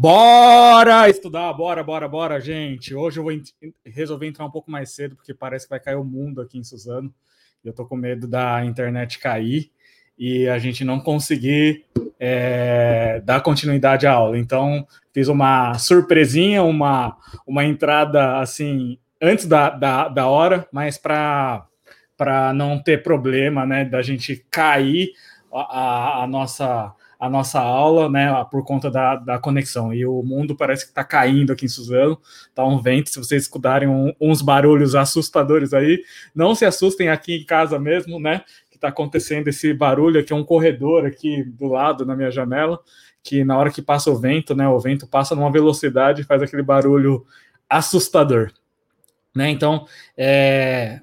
Bora estudar, bora, bora, bora, gente. Hoje eu vou resolver entrar um pouco mais cedo, porque parece que vai cair o mundo aqui em Suzano. Eu tô com medo da internet cair e a gente não conseguir é, dar continuidade à aula. Então, fiz uma surpresinha, uma, uma entrada assim, antes da, da, da hora, mas para não ter problema, né, da gente cair a, a, a nossa a nossa aula, né, por conta da, da conexão. E o mundo parece que está caindo aqui em Suzano, tá um vento. Se vocês escutarem um, uns barulhos assustadores aí, não se assustem aqui em casa mesmo, né, que está acontecendo esse barulho aqui, um corredor aqui do lado na minha janela, que na hora que passa o vento, né, o vento passa numa velocidade e faz aquele barulho assustador. Né? Então, é,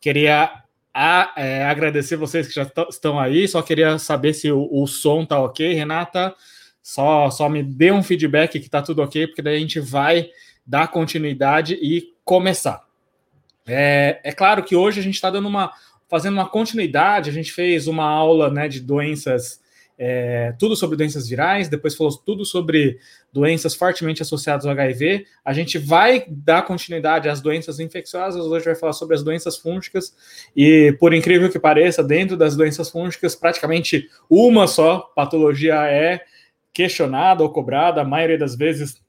queria a, é, agradecer vocês que já estão aí. Só queria saber se o, o som tá ok, Renata. Só, só me dê um feedback que tá tudo ok, porque daí a gente vai dar continuidade e começar. É, é claro que hoje a gente está dando uma fazendo uma continuidade. A gente fez uma aula né, de doenças é, tudo sobre doenças virais, depois falou tudo sobre doenças fortemente associadas ao HIV. A gente vai dar continuidade às doenças infecciosas, hoje vai falar sobre as doenças fúngicas, e por incrível que pareça, dentro das doenças fúngicas, praticamente uma só patologia é questionada ou cobrada, a maioria das vezes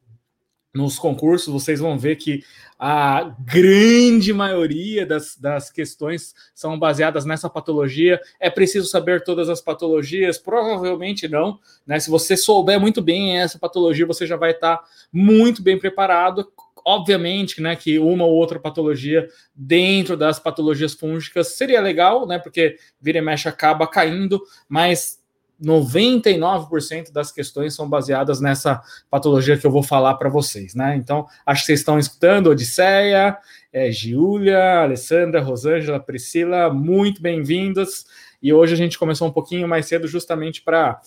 nos concursos, vocês vão ver que a grande maioria das, das questões são baseadas nessa patologia. É preciso saber todas as patologias? Provavelmente não. Né? Se você souber muito bem essa patologia, você já vai estar muito bem preparado. Obviamente, né, que uma ou outra patologia dentro das patologias fúngicas seria legal, né, porque vira e mexe acaba caindo, mas 99% das questões são baseadas nessa patologia que eu vou falar para vocês, né? Então, acho que vocês estão escutando Odisseia, é, Giulia, Alessandra, Rosângela, Priscila, muito bem-vindas. E hoje a gente começou um pouquinho mais cedo justamente para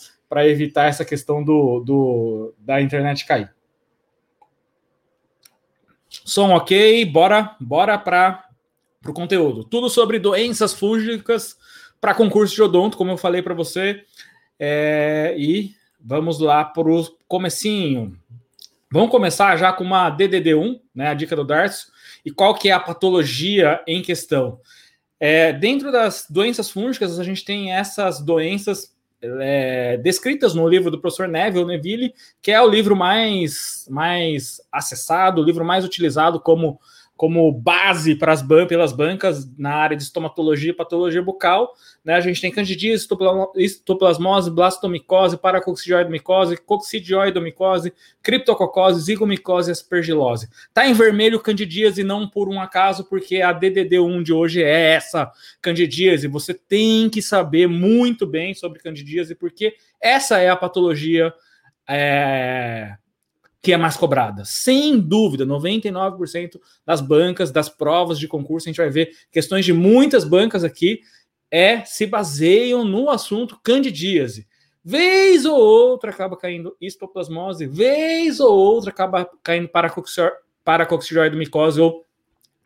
evitar essa questão do, do da internet cair. Som ok, bora, bora para o conteúdo. Tudo sobre doenças fúngicas para concurso de odonto, como eu falei para você. É, e vamos lá para o comecinho. Vamos começar já com uma DDD1, né, a dica do Darcio. E qual que é a patologia em questão? É, dentro das doenças fúngicas, a gente tem essas doenças é, descritas no livro do professor Neville Neville, que é o livro mais, mais acessado, o livro mais utilizado como como base para as ban pelas bancas na área de estomatologia e patologia bucal. Né? A gente tem candidíase, histoplasmose, blastomicose, paracoccidioidomicose, coccidioidomicose, criptococose, zigomicose e aspergilose. Está em vermelho candidíase não por um acaso, porque a DDD1 de hoje é essa candidíase. Você tem que saber muito bem sobre candidíase, porque essa é a patologia é, que é mais cobrada. Sem dúvida, 99% das bancas, das provas de concurso, a gente vai ver questões de muitas bancas aqui, é se baseiam no assunto candidíase. Vez ou outra acaba caindo histoplasmose, vez ou outra acaba caindo paracoccidioidomicose ou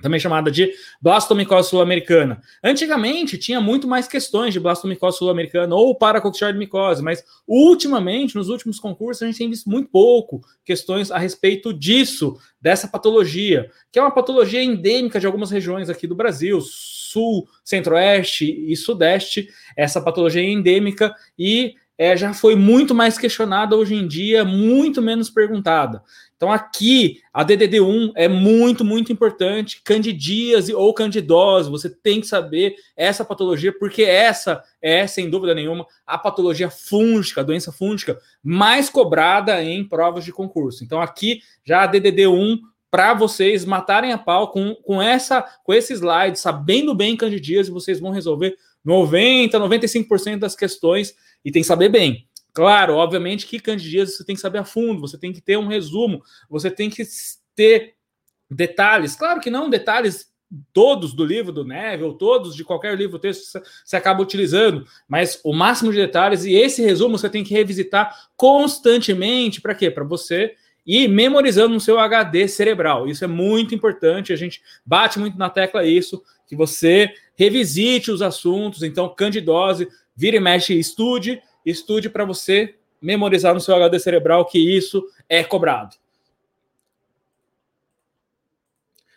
também chamada de blastomicose sul-americana. Antigamente tinha muito mais questões de blastomicose sul-americana ou paracoccidioidomicose, mas ultimamente, nos últimos concursos, a gente tem visto muito pouco questões a respeito disso, dessa patologia, que é uma patologia endêmica de algumas regiões aqui do Brasil, sul, centro-oeste e sudeste. Essa patologia é endêmica e é, já foi muito mais questionada hoje em dia, muito menos perguntada. Então, aqui, a DDD1 é muito, muito importante. Candidíase ou candidose, você tem que saber essa patologia, porque essa é, sem dúvida nenhuma, a patologia fúngica, a doença fúngica mais cobrada em provas de concurso. Então, aqui, já a DDD1 para vocês matarem a pau com, com essa com esse slide, sabendo bem candidíase, vocês vão resolver 90, 95% das questões e tem que saber bem. Claro, obviamente que candidíase você tem que saber a fundo, você tem que ter um resumo, você tem que ter detalhes. Claro que não detalhes todos do livro do Neville, todos de qualquer livro texto você acaba utilizando, mas o máximo de detalhes e esse resumo você tem que revisitar constantemente para quê? Para você ir memorizando no seu HD cerebral. Isso é muito importante, a gente bate muito na tecla isso, que você revisite os assuntos, então candidose, vira e mexe, estude estude para você memorizar no seu HD cerebral que isso é cobrado.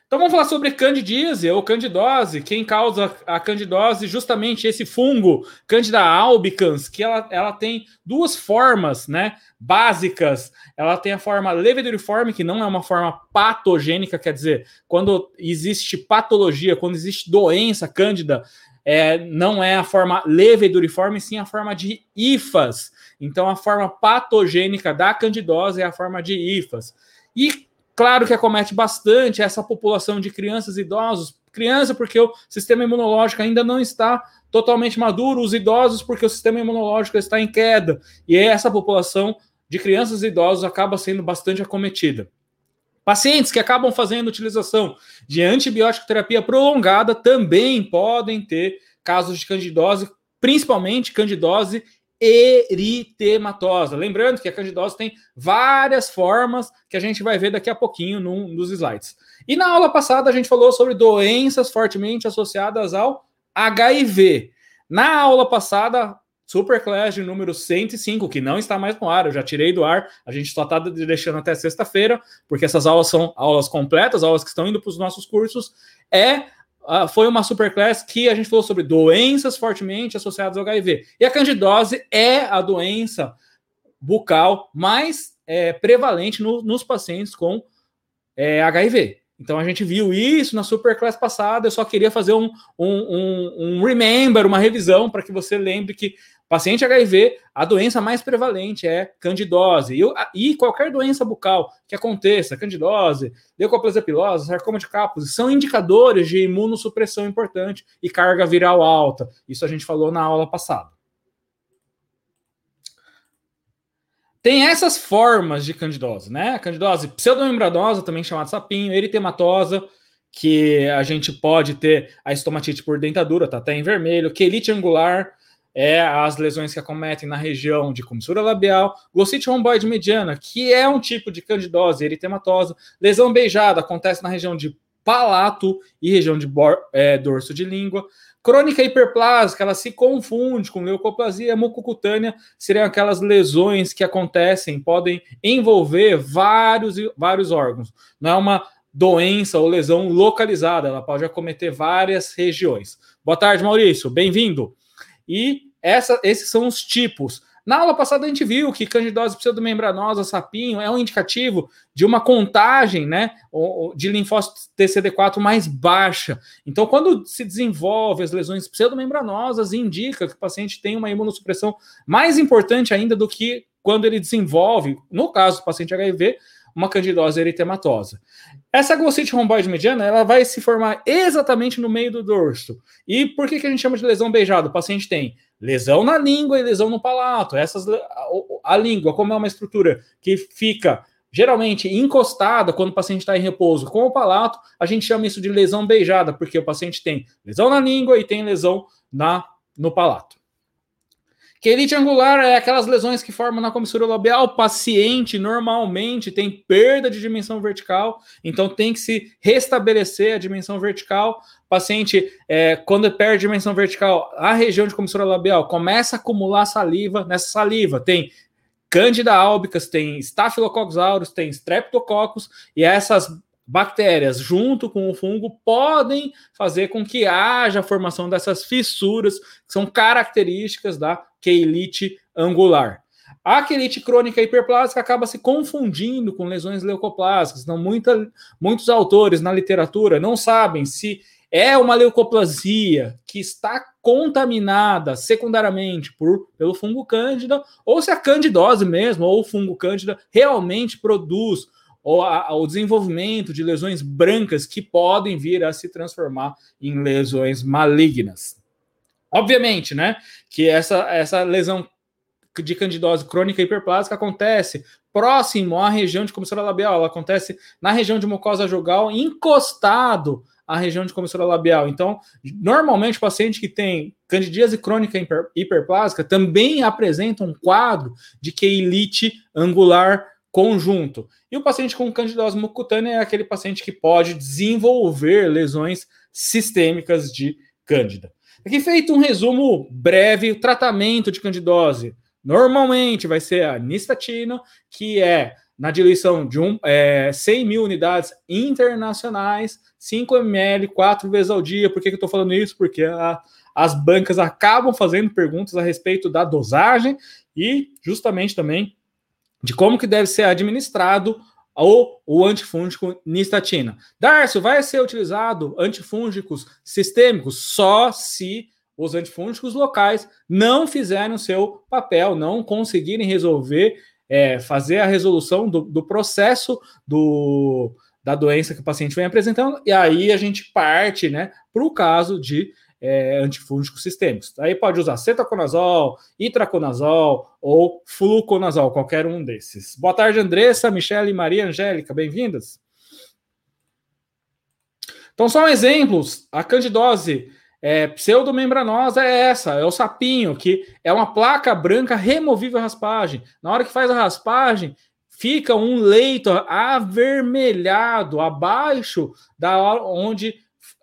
Então vamos falar sobre candidíase ou candidose. Quem causa a candidose? Justamente esse fungo, Candida albicans, que ela, ela tem duas formas, né, básicas. Ela tem a forma leveduriforme, que não é uma forma patogênica, quer dizer, quando existe patologia, quando existe doença cândida, é, não é a forma leveduriforme, sim a forma de IFAS. Então a forma patogênica da candidose é a forma de IFAS. E Claro que acomete bastante essa população de crianças e idosos. Criança, porque o sistema imunológico ainda não está totalmente maduro, os idosos, porque o sistema imunológico está em queda. E essa população de crianças e idosos acaba sendo bastante acometida. Pacientes que acabam fazendo utilização de antibiótico terapia prolongada também podem ter casos de candidose, principalmente candidose eritematosa. Lembrando que a candidose tem várias formas que a gente vai ver daqui a pouquinho num dos slides. E na aula passada a gente falou sobre doenças fortemente associadas ao HIV. Na aula passada, Superclass de número 105, que não está mais no ar, eu já tirei do ar, a gente só está deixando até sexta-feira, porque essas aulas são aulas completas, aulas que estão indo para os nossos cursos, é foi uma superclass que a gente falou sobre doenças fortemente associadas ao HIV. E a candidose é a doença bucal mais é, prevalente no, nos pacientes com é, HIV. Então a gente viu isso na superclass passada. Eu só queria fazer um, um, um, um remember, uma revisão, para que você lembre que Paciente HIV, a doença mais prevalente é candidose. E, e qualquer doença bucal que aconteça, candidose, leucoplasia pilosa, sarcoma de Kaposi, são indicadores de imunossupressão importante e carga viral alta. Isso a gente falou na aula passada. Tem essas formas de candidose, né? Candidose pseudomembranosa, também chamada sapinho, eritematosa, que a gente pode ter a estomatite por dentadura, tá até em vermelho, quelite angular, é as lesões que acometem na região de comissura labial, glossite romboide mediana, que é um tipo de candidose eritematosa, lesão beijada acontece na região de palato e região de é, dorso de língua, crônica hiperplásica, ela se confunde com leucoplasia mucocutânea, seriam aquelas lesões que acontecem, podem envolver vários, vários órgãos, não é uma doença ou lesão localizada, ela pode acometer várias regiões. Boa tarde, Maurício, bem-vindo. E essa, esses são os tipos. Na aula passada a gente viu que candidose pseudomembranosa, sapinho, é um indicativo de uma contagem né, de linfócitos TCD4 mais baixa. Então, quando se desenvolve as lesões pseudomembranosas, indica que o paciente tem uma imunossupressão mais importante ainda do que quando ele desenvolve, no caso do paciente HIV, uma candidose eritematosa. Essa glossite romboide mediana, ela vai se formar exatamente no meio do dorso. E por que, que a gente chama de lesão beijada? O paciente tem lesão na língua e lesão no palato. Essas, a, a língua, como é uma estrutura que fica geralmente encostada quando o paciente está em repouso com o palato, a gente chama isso de lesão beijada, porque o paciente tem lesão na língua e tem lesão na, no palato. Quelite angular é aquelas lesões que formam na comissura labial. O paciente normalmente tem perda de dimensão vertical, então tem que se restabelecer a dimensão vertical. O paciente, é, quando perde dimensão vertical, a região de comissura labial começa a acumular saliva. Nessa saliva tem Candida albicans, tem Staphylococcus aureus, tem Streptococcus, e essas bactérias, junto com o fungo, podem fazer com que haja a formação dessas fissuras, que são características da quelite angular. A quelite crônica hiperplásica acaba se confundindo com lesões leucoplásicas. Então, muita, muitos autores na literatura não sabem se é uma leucoplasia que está contaminada secundariamente por, pelo fungo cândida ou se a candidose mesmo ou o fungo cândida realmente produz ou a, o desenvolvimento de lesões brancas que podem vir a se transformar em lesões malignas. Obviamente, né, que essa, essa lesão de candidose crônica hiperplásica acontece próximo à região de comissura labial, ela acontece na região de mucosa jugal, encostado à região de comissura labial. Então, normalmente o paciente que tem candidíase crônica hiper, hiperplásica também apresenta um quadro de queilite angular conjunto. E o paciente com candidose mucutânea é aquele paciente que pode desenvolver lesões sistêmicas de cândida. Aqui feito um resumo breve, o tratamento de candidose Normalmente vai ser a nistatina, que é na diluição de um, é, 100 mil unidades internacionais, 5 ml, quatro vezes ao dia. Por que, que eu estou falando isso? Porque a, as bancas acabam fazendo perguntas a respeito da dosagem e justamente também de como que deve ser administrado ou o antifúngico nistatina. Darcio, vai ser utilizado antifúngicos sistêmicos só se os antifúngicos locais não fizerem o seu papel, não conseguirem resolver, é, fazer a resolução do, do processo do, da doença que o paciente vem apresentando, e aí a gente parte né, para o caso de é, antifúngicos sistêmicos. Aí pode usar cetaconazol, itraconazol ou fluconazol, qualquer um desses. Boa tarde, Andressa, Michele, Maria Angélica, bem-vindas. Então, são exemplos. A candidose é, pseudomembranosa é essa, é o sapinho, que é uma placa branca removível à raspagem. Na hora que faz a raspagem, fica um leito avermelhado abaixo da onde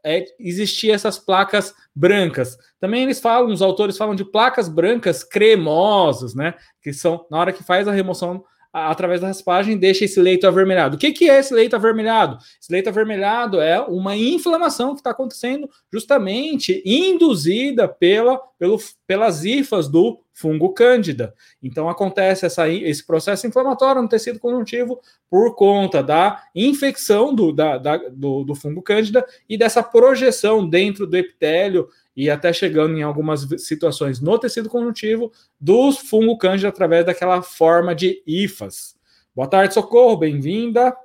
é, existia essas placas brancas. Também eles falam, os autores falam de placas brancas cremosas, né? Que são, na hora que faz a remoção através da raspagem, deixa esse leito avermelhado. O que, que é esse leito avermelhado? Esse leito avermelhado é uma inflamação que está acontecendo justamente induzida pela, pelo, pelas hifas do fungo cândida. Então acontece essa, esse processo inflamatório no tecido conjuntivo por conta da infecção do, da, da, do, do fungo cândida e dessa projeção dentro do epitélio e até chegando em algumas situações no tecido conjuntivo do fungo cândida através daquela forma de hifas. Boa tarde, Socorro, bem-vinda.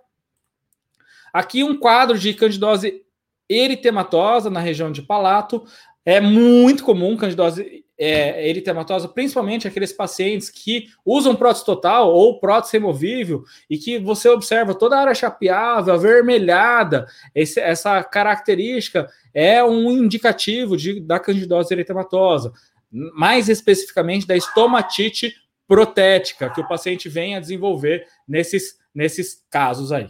Aqui um quadro de candidose eritematosa na região de palato. É muito comum candidose é, eritematosa, principalmente aqueles pacientes que usam prótese total ou prótese removível e que você observa toda a área chapeável, avermelhada, esse, essa característica é um indicativo de, da candidose eritematosa, mais especificamente da estomatite protética que o paciente vem a desenvolver nesses, nesses casos aí.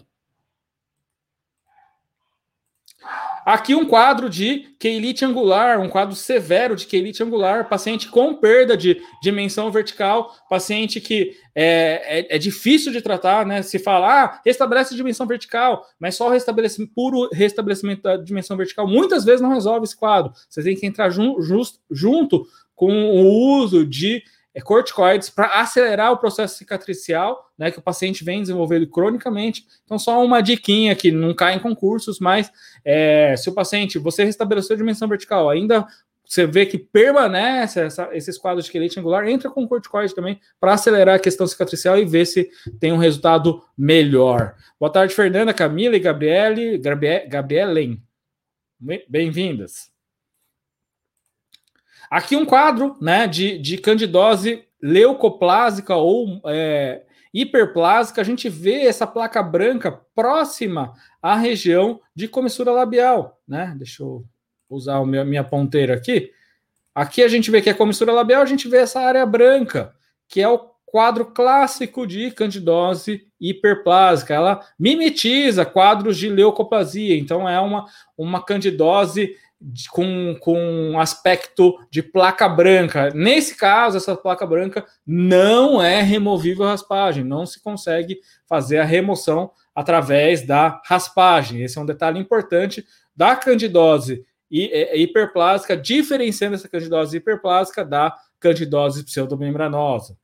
Aqui um quadro de queilite angular, um quadro severo de queilite angular, paciente com perda de dimensão vertical, paciente que é, é, é difícil de tratar, né? Se fala, ah, restabelece a dimensão vertical, mas só o restabelecimento, puro restabelecimento da dimensão vertical muitas vezes não resolve esse quadro. Você tem que entrar jun, just, junto com o uso de é, corticoides para acelerar o processo cicatricial, né, que o paciente vem desenvolvendo cronicamente. Então, só uma diquinha que não cai em concursos, mas é, se o paciente, você restabeleceu a dimensão vertical, ainda você vê que permanece essa, esses quadros de quelite angular, entra com corticoide também para acelerar a questão cicatricial e ver se tem um resultado melhor. Boa tarde, Fernanda, Camila e Gabriele, Gabrielen. Bem-vindas. Aqui um quadro né, de, de candidose leucoplásica ou é, hiperplásica, a gente vê essa placa branca próxima à região de comissura labial. Né? Deixa eu usar a minha, ponteira aqui. Aqui a gente vê que é comissura labial, a gente vê essa área branca, que é o quadro clássico de candidose hiperplásica. Ela mimetiza quadros de leucoplasia, então é uma, uma candidose com, com aspecto de placa branca. Nesse caso, essa placa branca não é removível raspagem, não se consegue fazer a remoção através da raspagem. Esse é um detalhe importante da candidose hiperplásica, diferenciando essa candidose hiperplásica da candidose pseudomembranosa.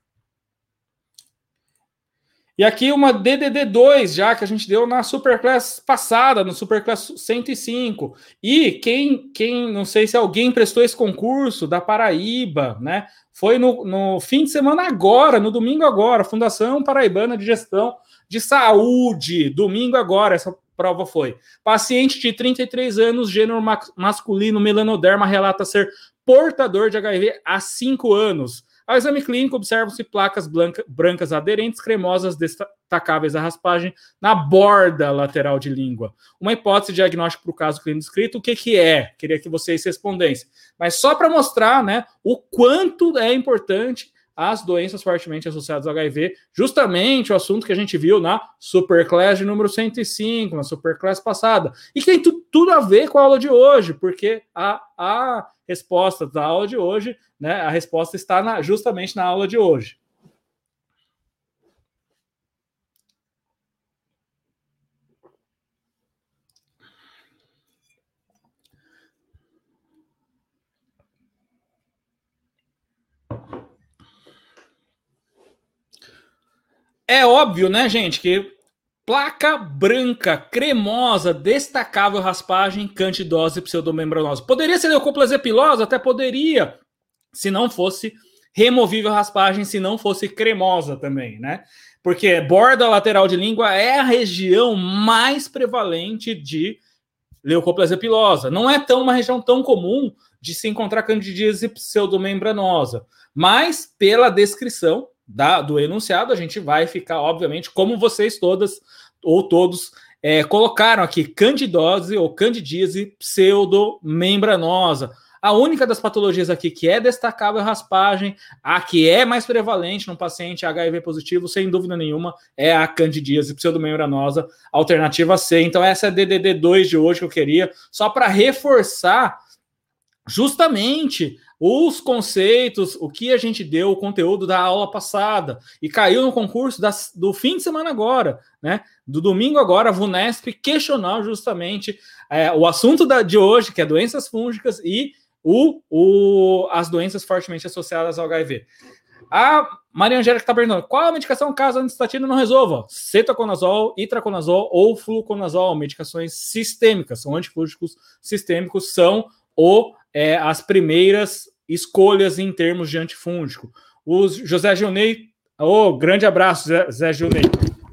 E aqui uma DDD2, já que a gente deu na Superclass passada, no Superclass 105. E quem, quem, não sei se alguém prestou esse concurso da Paraíba, né? Foi no, no fim de semana agora, no domingo agora, Fundação Paraibana de Gestão de Saúde, domingo agora, essa prova foi. Paciente de 33 anos, gênero masculino, melanoderma, relata ser portador de HIV há 5 anos ao exame clínico, observam-se placas blanca, brancas aderentes, cremosas, destacáveis à raspagem na borda lateral de língua. Uma hipótese diagnóstica para o caso clínico descrito, o que, que é? Queria que vocês respondessem. Mas só para mostrar né, o quanto é importante as doenças fortemente associadas ao HIV, justamente o assunto que a gente viu na Superclass de número 105, na Superclass passada, e que tem tu, tudo a ver com a aula de hoje, porque a, a resposta da aula de hoje, né, a resposta está na, justamente na aula de hoje. É óbvio, né, gente, que placa branca, cremosa, destacável raspagem, cantidose pseudomembranosa. Poderia ser leucoplasia pilosa? Até poderia, se não fosse removível raspagem, se não fosse cremosa também, né? Porque borda lateral de língua é a região mais prevalente de leucoplasia pilosa. Não é tão uma região tão comum de se encontrar candidíase pseudomembranosa, mas pela descrição da, do enunciado, a gente vai ficar, obviamente, como vocês todas ou todos é, colocaram aqui, candidose ou candidíase pseudomembranosa. A única das patologias aqui que é destacável é raspagem, a que é mais prevalente no paciente HIV positivo, sem dúvida nenhuma, é a candidíase pseudomembranosa, alternativa C. Então, essa é a DDD2 de hoje que eu queria, só para reforçar justamente os conceitos, o que a gente deu, o conteúdo da aula passada, e caiu no concurso do fim de semana agora, né? Do domingo agora, a VUNESP questionou justamente é, o assunto da, de hoje, que é doenças fúngicas e o, o, as doenças fortemente associadas ao HIV. A Maria Angélica está perguntando: qual a medicação caso a anistatina não resolva? Cetoconazol, itraconazol ou fluconazol, medicações sistêmicas, são antifúngicos sistêmicos, são o é, as primeiras escolhas em termos de antifúngico. O José Gilney, oh, grande abraço, José Gilney.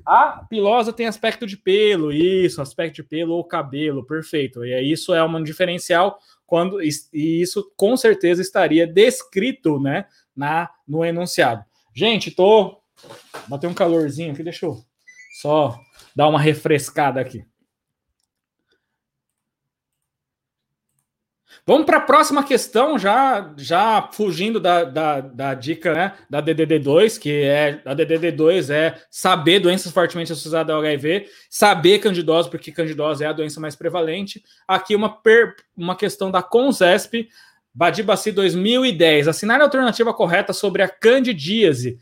A pilosa tem aspecto de pelo, isso, aspecto de pelo ou cabelo, perfeito. E isso é um diferencial quando e isso com certeza estaria descrito, né, na no enunciado. Gente, tô bateu um calorzinho aqui, deixa eu só dar uma refrescada aqui. Vamos para a próxima questão, já já fugindo da, da, da, dica né, da DDD2, que é a DDD2 é saber doenças fortemente associadas ao HIV, saber candidose, porque candidose é a doença mais prevalente. Aqui uma, per, uma questão da CONSESP, Badibaci 2010, assinar a alternativa correta sobre a candidíase.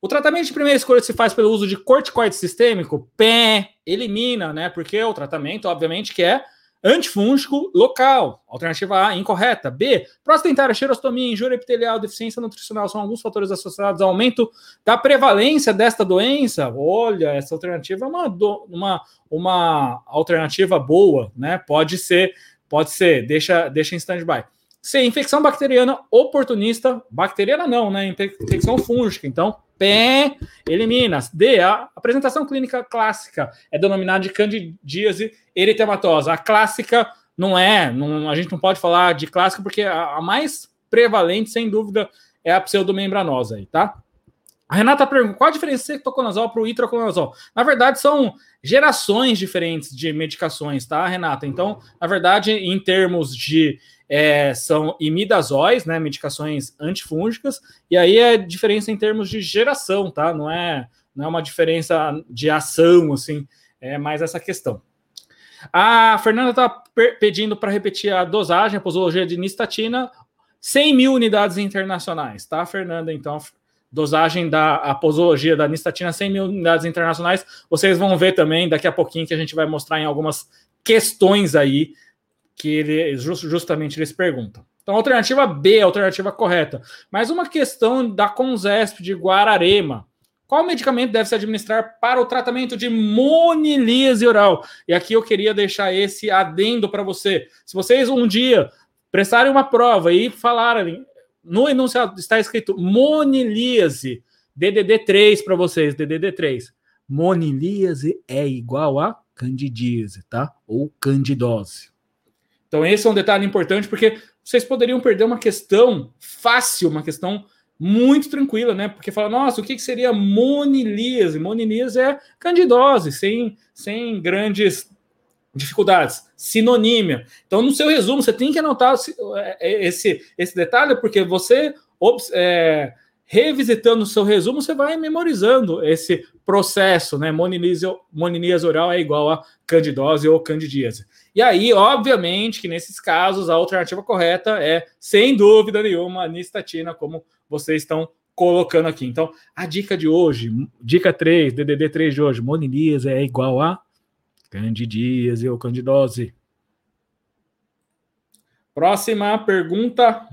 O tratamento de primeira escolha se faz pelo uso de corticoide sistêmico? Pé, elimina, né? Porque o tratamento, obviamente, que é Antifúngico local, alternativa A, incorreta. B, prostentária, xerostomia, injúria epitelial, deficiência nutricional são alguns fatores associados ao aumento da prevalência desta doença. Olha, essa alternativa é uma, uma, uma alternativa boa, né? Pode ser, pode ser, deixa, deixa em stand-by. C, infecção bacteriana oportunista, bacteriana não, né? Infecção fúngica. Então, P, elimina. D, a apresentação clínica clássica é denominada de candidíase eritematosa. A clássica não é, não, a gente não pode falar de clássica porque a, a mais prevalente, sem dúvida, é a pseudomembranosa aí, tá? A Renata pergunta: qual a diferença do cetoconazol para o itraconazol? Na verdade, são gerações diferentes de medicações, tá, Renata? Então, na verdade, em termos de é, são imidazóis, né, medicações antifúngicas, e aí é diferença em termos de geração, tá? Não é, não é uma diferença de ação, assim, é mais essa questão. A Fernanda está pedindo para repetir a dosagem, a posologia de nistatina, 100 mil unidades internacionais, tá, Fernanda? Então, dosagem da a posologia da nistatina, 100 mil unidades internacionais. Vocês vão ver também daqui a pouquinho que a gente vai mostrar em algumas questões aí que ele, justamente eles perguntam. Então, alternativa B, alternativa correta. Mais uma questão da Conzesp de Guararema. Qual medicamento deve se administrar para o tratamento de monilíase oral? E aqui eu queria deixar esse adendo para você. Se vocês um dia prestarem uma prova e falarem, no enunciado está escrito monilíase, DDD3 para vocês, DDD3. Monilíase é igual a candidíase, tá? Ou candidose. Então, esse é um detalhe importante, porque vocês poderiam perder uma questão fácil, uma questão muito tranquila, né? Porque fala, nossa, o que, seria monilíase? Monilíase é candidose, sem, sem grandes dificuldades. Sinonímia. Então, no seu resumo, você tem que anotar é, esse, esse detalhe, porque você é, revisitando o seu resumo, você vai memorizando esse processo, né? Moniníase oral é igual a candidose ou candidíase. E aí, obviamente, que nesses casos a alternativa correta é, sem dúvida nenhuma, a nistatina, como vocês estão colocando aqui. Então, a dica de hoje, dica 3, DDD 3 de hoje, moniníase é igual a candidíase ou candidose. Próxima pergunta.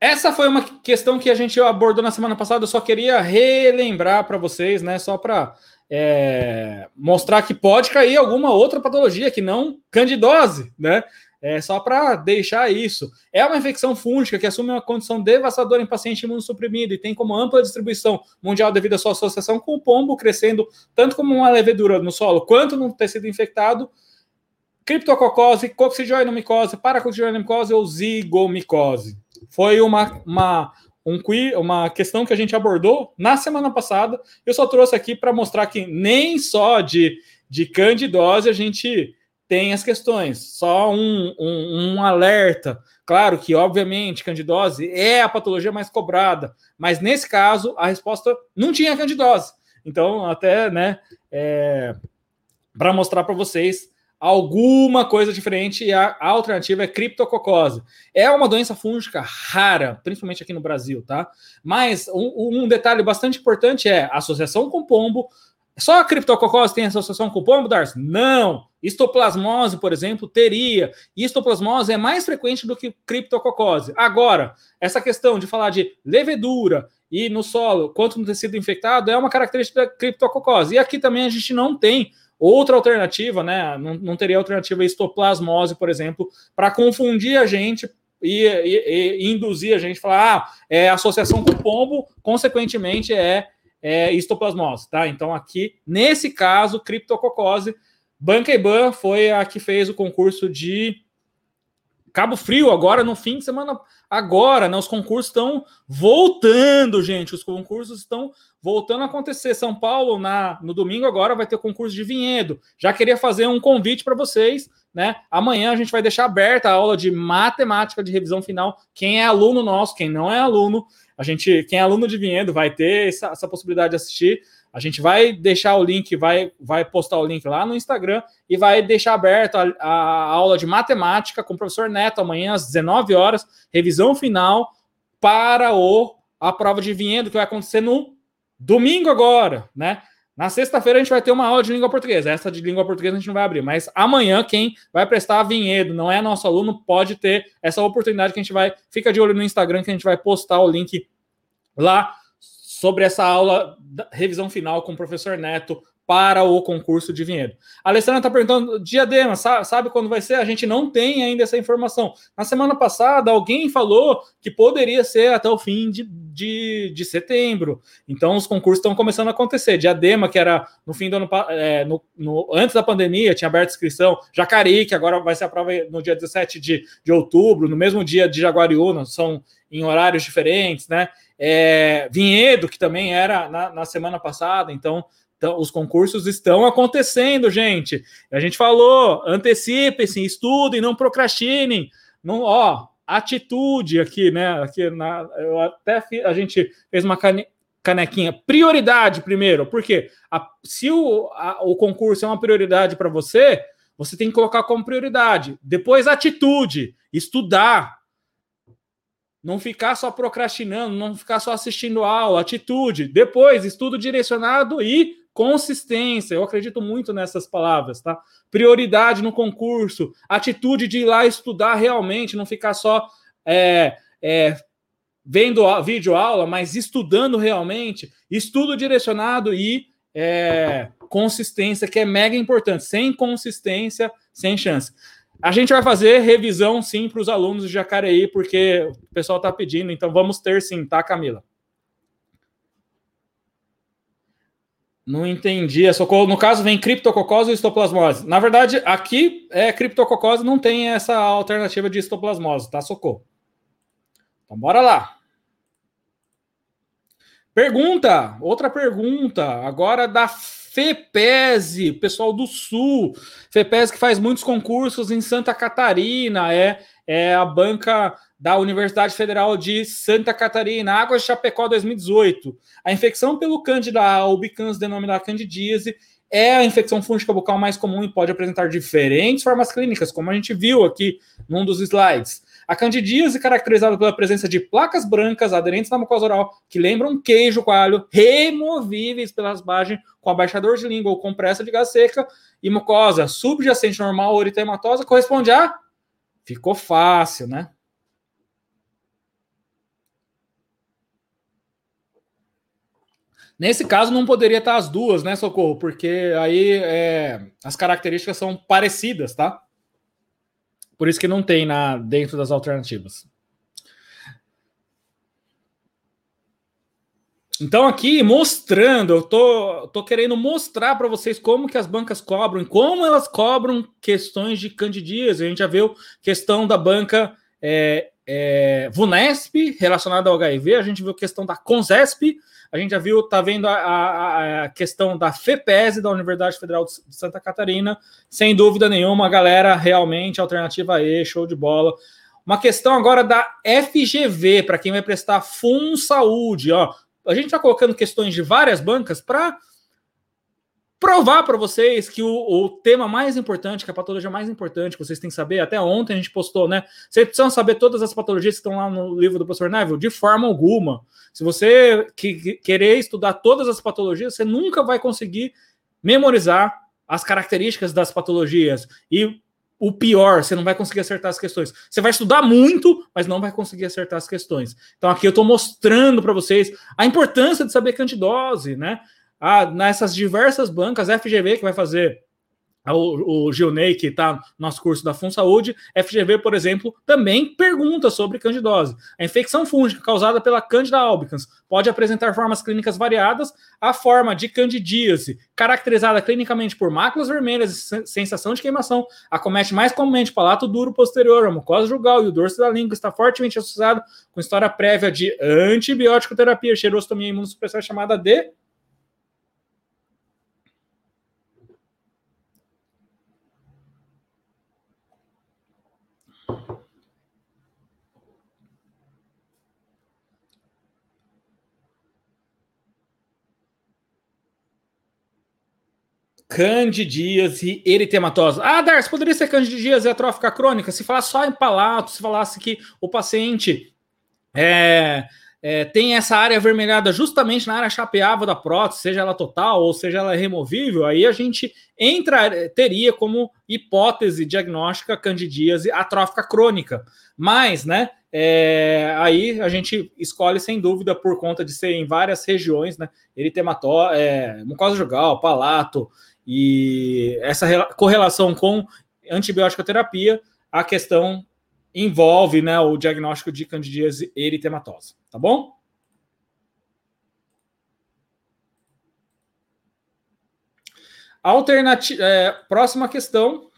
Essa foi uma questão que a gente abordou na semana passada. Eu só queria relembrar para vocês, né? Só para é, mostrar que pode cair alguma outra patologia que não candidose, né? É só para deixar isso. É uma infecção fúngica que assume uma condição devastadora em paciente imunossuprimido e tem como ampla distribuição mundial devido à sua associação com o pombo, crescendo tanto como uma levedura no solo quanto no tecido infectado, criptococose, coccidioidomicose, paracoccidioidomicose ou zigomicose. Foi uma, uma, um, uma questão que a gente abordou na semana passada. Eu só trouxe aqui para mostrar que nem só de, de candidose a gente tem as questões. Só um, um, um, alerta. Claro que, obviamente, candidose é a patologia mais cobrada, mas nesse caso a resposta não tinha candidose. Então, até, né, é, para mostrar para vocês alguma coisa diferente e a alternativa é criptococose. É uma doença fúngica rara, principalmente aqui no Brasil, tá? Mas um, um detalhe bastante importante é associação com pombo, só a criptococose tem associação com pombo, Darcy? Não. Histoplasmose, por exemplo, teria. Histoplasmose é mais frequente do que criptococose. Agora, essa questão de falar de levedura e no solo, quanto no tecido infectado, é uma característica da criptococose. E aqui também a gente não tem outra alternativa, né? Não, não teria alternativa histoplasmose, por exemplo, para confundir a gente e, e, e, induzir a gente a falar, ah, é associação com pombo, consequentemente é é, histoplasmose, tá? Então, aqui, nesse caso, criptococose, Banca Iban foi a que fez o concurso de Cabo Frio, agora no fim de semana. Agora, né? Os concursos estão voltando, gente. Os concursos estão voltando a acontecer. São Paulo, na, no domingo, agora vai ter concurso de vinhedo. Já queria fazer um convite para vocês, né? Amanhã a gente vai deixar aberta a aula de matemática de revisão final. Quem é aluno nosso, quem não é aluno, a gente, quem é aluno de Vinhedo, vai ter essa, essa possibilidade de assistir. A gente vai deixar o link, vai, vai postar o link lá no Instagram e vai deixar aberto a, a aula de matemática com o professor Neto amanhã às 19 horas, revisão final para o a prova de Vinhedo que vai acontecer no domingo agora, né? Na sexta-feira a gente vai ter uma aula de língua portuguesa. Essa de língua portuguesa a gente não vai abrir, mas amanhã quem vai prestar vinhedo, não é nosso aluno, pode ter essa oportunidade que a gente vai. Fica de olho no Instagram que a gente vai postar o link lá sobre essa aula revisão final com o professor Neto para o concurso de vinhedo. A Alessandra está perguntando, diadema, sabe, quando vai ser? A gente não tem ainda essa informação. Na semana passada, alguém falou que poderia ser até o fim de, de, de setembro. Então, os concursos estão começando a acontecer. Diadema, que era no fim do ano, é, no, no, antes da pandemia, tinha aberto inscrição. Jacareí, que agora vai ser a prova no dia 17 de, de outubro, no mesmo dia de Jaguariúna, são em horários diferentes, né? É, Vinhedo, que também era na, na semana passada, então então, os concursos estão acontecendo, gente. A gente falou, antecipem-se, estudem, não procrastinem. Não, ó, atitude aqui, né? Aqui na, eu até a gente fez uma canequinha. Prioridade primeiro, porque a, se o, a, o concurso é uma prioridade para você, você tem que colocar como prioridade. Depois, atitude, estudar. Não ficar só procrastinando, não ficar só assistindo aula, atitude. Depois, estudo direcionado e consistência, eu acredito muito nessas palavras, tá? Prioridade no concurso, atitude de ir lá estudar realmente, não ficar só é, é, vendo a vídeo aula, mas estudando realmente, estudo direcionado e é, consistência, que é mega importante. Sem consistência, sem chance. A gente vai fazer revisão sim para os alunos de Jacareí, porque o pessoal está pedindo, então vamos ter sim, tá, Camila? Não entendi. É socorro. No caso, vem criptococose ou histoplasmose. Na verdade, aqui é criptococose, não tem essa alternativa de histoplasmose, tá? Socorro. Então, bora lá. Pergunta, outra pergunta, agora da FEPESE, pessoal do Sul. FEPESE que faz muitos concursos em Santa Catarina, é, é a banca da Universidade Federal de Santa Catarina, Águas de Chapecó 2018. A infecção pelo Candida albicans, denominada candidíase, é a infecção fúngica bucal mais comum e pode apresentar diferentes formas clínicas, como a gente viu aqui num dos slides. A candidíase, caracterizada pela presença de placas brancas aderentes na mucosa oral, que lembram queijo coalho, removíveis pela raspagem com abaixador de língua ou compressa de gás seca, e mucosa subjacente normal ou eritematosa, corresponde a... Ficou fácil, né? Nesse caso, não poderia estar as duas, né, Socorro? Porque aí é, as características são parecidas, tá? Por isso que não tem na, dentro das alternativas. Então, aqui mostrando, eu tô, tô querendo mostrar para vocês como que as bancas cobram, como elas cobram questões de candidíase. A gente já viu questão da banca é, é, VUNESP relacionada ao HIV, a gente viu questão da CONSESP, a gente já viu, tá vendo a, a, a questão da FEPES da Universidade Federal de Santa Catarina. Sem dúvida nenhuma, galera, realmente alternativa E, show de bola. Uma questão agora da FGV, para quem vai prestar FUN Saúde, ó. A gente está colocando questões de várias bancas para provar para vocês que o, o, tema mais importante, que a patologia mais importante que vocês têm que saber, até ontem a gente postou, né? Vocês precisam saber todas as patologias que estão lá no livro do professor Neville? De forma alguma. Se você que, que, querer estudar todas as patologias, você nunca vai conseguir memorizar as características das patologias. E o pior, você não vai conseguir acertar as questões. Você vai estudar muito, mas não vai conseguir acertar as questões. Então aqui eu estou mostrando para vocês a importância de saber cantidose, né? Ah, nessas diversas bancas, FGV que vai fazer o, o Gilney, que está no nosso curso da Saúde, FGV, por exemplo, também pergunta sobre candidose. A infecção fúngica causada pela Candida albicans pode apresentar formas clínicas variadas. A forma de candidíase, caracterizada clinicamente por máculas vermelhas e sensação de queimação, acomete mais comumente palato duro posterior, a mucosa jugal e o dorso da língua, está fortemente associado com história prévia de antibiótico terapia, xerostomia imunossupressora chamada de candidíase eritematosa. Ah, Darcy, poderia ser candidíase atrófica crônica se falasse só em palato, se falasse que o paciente é, é, tem essa área avermelhada justamente na área chapeável da prótese, seja ela total ou seja ela removível, aí a gente entra, teria como hipótese diagnóstica candidíase atrófica crônica. Mas, né, é, aí a gente escolhe sem dúvida por conta de ser em várias regiões, né? Eritemató, é, mucosa jugal, palato, e essa correlação com antibiótica terapia, a questão envolve né, o diagnóstico de candidíase eritematosa, tá bom? Alternativa, é, próxima questão.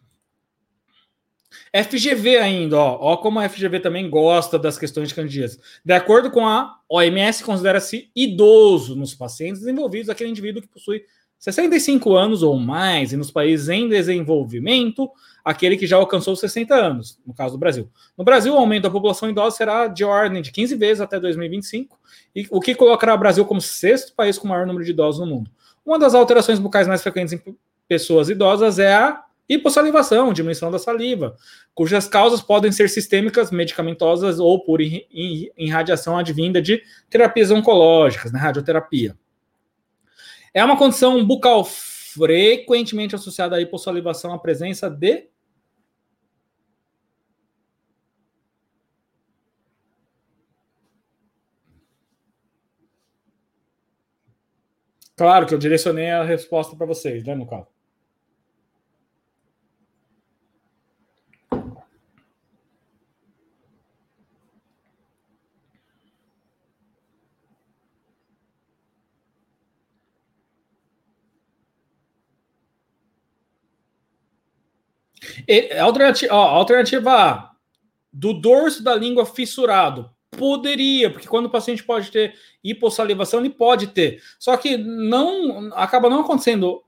FGV ainda, ó, ó como a FGV também gosta das questões de candidíase. De acordo com a OMS, considera-se idoso nos pacientes desenvolvidos aquele indivíduo que possui 65 anos ou mais, e nos países em desenvolvimento, aquele que já alcançou 60 anos, no caso do Brasil. No Brasil, o aumento da população idosa será de ordem de 15 vezes até 2025, e o que colocará o Brasil como sexto país com maior número de idosos no mundo. Uma das alterações bucais mais frequentes em pessoas idosas é a hipossalivação, diminuição da saliva, cujas causas podem ser sistêmicas, medicamentosas ou por irradiação advinda de terapias oncológicas, né, radioterapia. É uma condição bucal frequentemente associada à hipossalivação, à presença de Claro que eu direcionei a resposta para vocês, né, no caso. Alternativa, ó, alternativa A, do dorso da língua fissurado. Poderia, porque quando o paciente pode ter hipossalivação, ele pode ter. Só que não acaba não acontecendo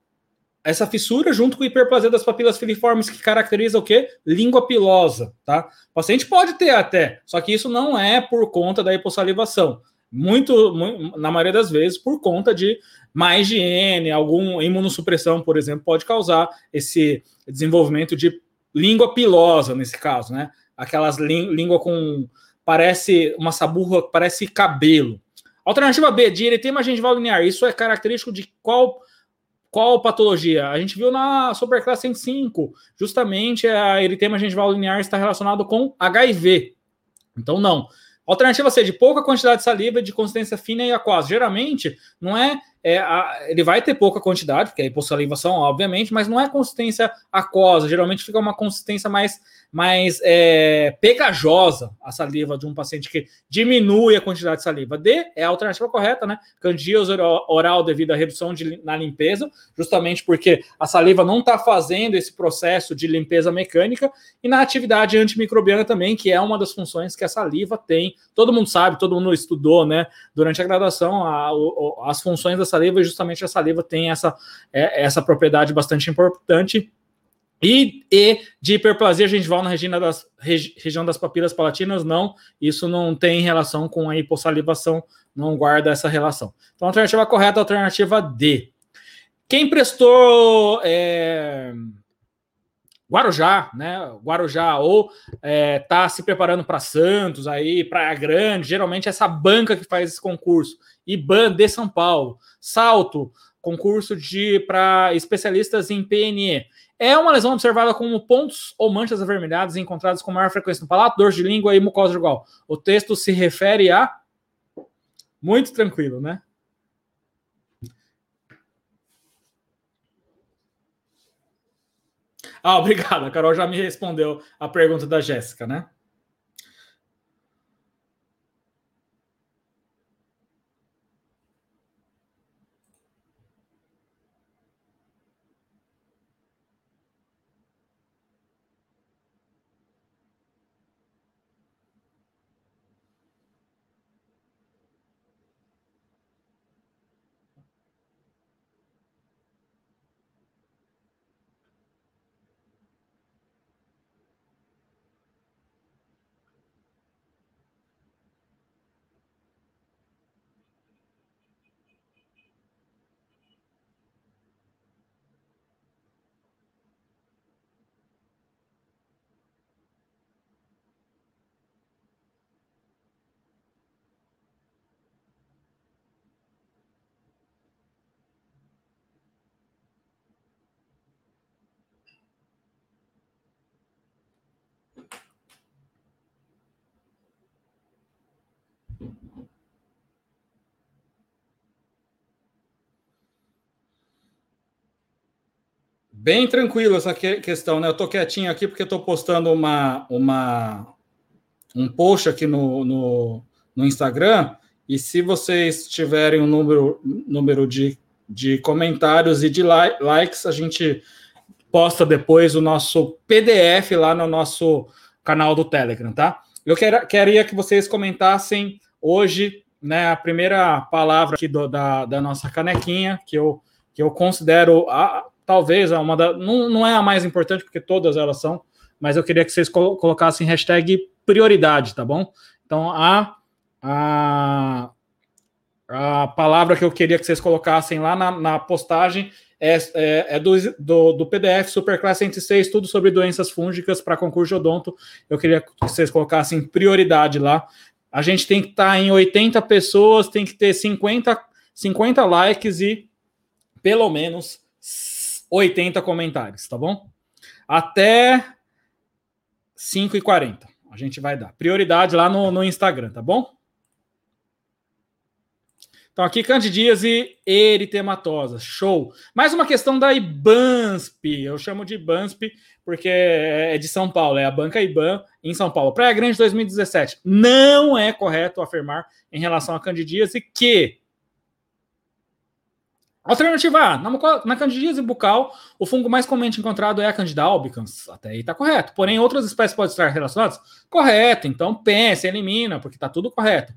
essa fissura junto com hiperplasia das papilas filiformes que caracteriza o quê? Língua pilosa, tá? O paciente pode ter até, só que isso não é por conta da hipossalivação. Muito, muito, na maioria das vezes, por conta de má higiene, algum imunossupressão, por exemplo, pode causar esse desenvolvimento de língua pilosa, nesse caso, né? Aquelas língua com parece uma saburra, parece cabelo. Alternativa B, de eritema gengival linear. Isso é característico de qual qual patologia? A gente viu na Superclasse 105, justamente a eritema gengival linear está relacionado com HIV. Então, não. Alternativa C, de pouca quantidade de saliva, de consistência fina e aquosa. Geralmente, não é, é a, ele vai ter pouca quantidade, porque é hipossalivação, obviamente, mas não é consistência aquosa. Geralmente fica uma consistência mais mais é, pegajosa a saliva de um paciente que diminui a quantidade de saliva. D é a alternativa correta, né? Candidíase oral devido à redução de, na limpeza, justamente porque a saliva não está fazendo esse processo de limpeza mecânica, e na atividade antimicrobiana também, que é uma das funções que a saliva tem. Todo mundo sabe, todo mundo estudou, né? Durante a graduação, a, as funções da saliva, e justamente a saliva tem essa, é, essa propriedade bastante importante e, e de hiperplasia gengival na região das, regi, região das papilas palatinas, não. Isso não tem relação com a hipossalivação, não guarda essa relação. Então, a alternativa correta é a alternativa D. Quem prestou é, Guarujá, né? Guarujá, ou é, tá se preparando para Santos, aí, Praia Grande, geralmente essa banca que faz esse concurso. IBAN de São Paulo. Salto, concurso de para especialistas em PNE. É uma lesão observada como pontos ou manchas avermelhadas encontradas com maior frequência no palato, dor de língua e mucosa igual. O texto se refere a. Muito tranquilo, né? Ah, obrigado. A Carol já me respondeu a pergunta da Jéssica, né? Bem tranquilo essa questão, né? Eu tô quietinho aqui porque estou postando uma, uma, um post aqui no, no, no, Instagram. E se vocês tiverem um número, número de, de comentários e de likes, a gente posta depois o nosso PDF lá no nosso canal do Telegram, tá? Eu quer, queria que vocês comentassem hoje, né, a primeira palavra aqui do, da, da nossa canequinha, que eu, que eu considero a, talvez uma da, não, não é a mais importante, porque todas elas são, mas eu queria que vocês colocassem hashtag prioridade, tá bom? Então, a, a, a palavra que eu queria que vocês colocassem lá na, na postagem é, é, é do, do, do, PDF Superclass 106, tudo sobre doenças fúngicas para concurso de odonto. Eu queria que vocês colocassem prioridade lá. A gente tem que estar tá em 80 pessoas, tem que ter 50, 50 likes e pelo menos 80 comentários, tá bom? Até 5h40 a gente vai dar. Prioridade lá no, no Instagram, tá bom? Então, aqui candidíase eritematosa. Show. Mais uma questão da IBANSP. Eu chamo de IBANSP porque é de São Paulo. É a banca IBAN em São Paulo. Praia Grande 2017. Não é correto afirmar em relação a candidíase que Alternativa A, na, candidíase bucal, o fungo mais comumente encontrado é a Candida albicans. Até aí está correto. Porém, outras espécies podem estar relacionadas? Correto. Então, pensa, elimina, porque está tudo correto.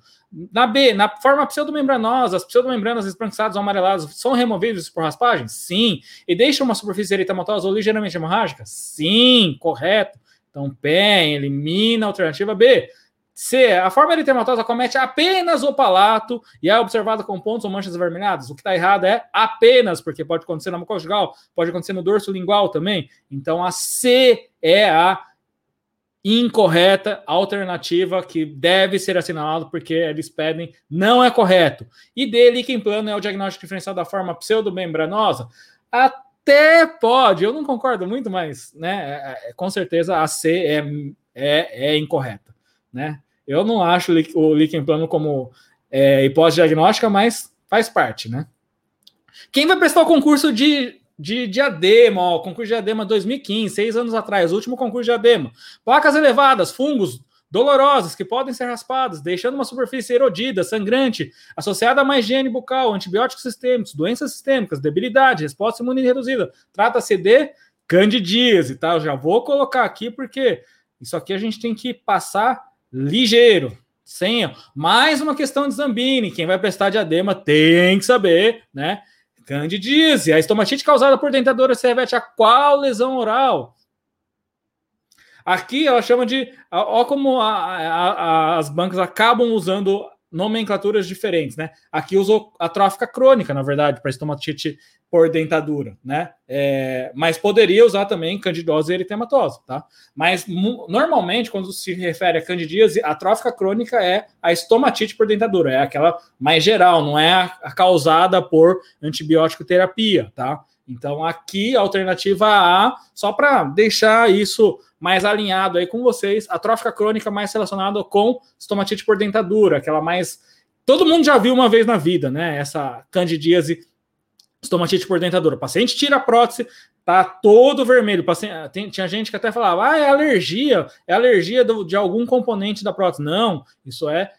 Na B, na forma pseudomembranosa, as pseudomembranas esbranquiçadas ou amareladas são removíveis por raspagem? Sim. E deixam uma superfície eritematosa ou ligeiramente hemorrágica? Sim, correto. Então, PEN, elimina a alternativa B. C. A forma eritematosa comete apenas o palato e é observada com pontos ou manchas avermelhadas. O que está errado é apenas, porque pode acontecer na mucosa pode acontecer no dorso lingual também. Então a C é a incorreta alternativa que deve ser assinalado porque eles pedem não é correto. E D, líquen plano é o diagnóstico diferencial da forma pseudomembranosa. Até pode, eu não concordo muito, mas né, é, é, com certeza a C é, é, é incorreta. Né? Eu não acho o líquen plano como é, hipótese diagnóstica, mas faz parte, né? Quem vai prestar o concurso de, de diadema, ó, concurso de diadema 2015, seis anos atrás, último concurso de diadema. Placas elevadas, fungos dolorosos que podem ser raspados, deixando uma superfície erodida, sangrante, associada a má higiene bucal, antibióticos sistêmicos, doenças sistêmicas, debilidade, resposta imune reduzida. Trata-se de candidíase, tá? Eu já vou colocar aqui porque isso aqui a gente tem que passar ligeiro. Sem, mais uma questão de Zambini. Quem vai prestar diadema tem que saber, né? Candidíase, a estomatite causada por dentadura se reveste a qual lesão oral? Aqui ela chama de. Olha como a, a, a, as bancas acabam usando nomenclaturas diferentes, né? Aqui usou atrófica crônica, na verdade, para estomatite por dentadura, né? É, mas poderia usar também candidose eritematosa, tá? Mas normalmente, quando se refere a candidíase, atrófica crônica é a estomatite por dentadura, é aquela mais geral, não é a, a causada por antibiótico terapia, tá? Então aqui alternativa A, só para deixar isso mais alinhado aí com vocês, a trófica crônica mais relacionada com estomatite por dentadura, aquela mais todo mundo já viu uma vez na vida, né? Essa candidíase estomatite por dentadura. O paciente tira a prótese, tá todo vermelho. Paciente, tem, tinha gente que até falava, ah, é alergia, é alergia do, de algum componente da prótese. Não, isso é,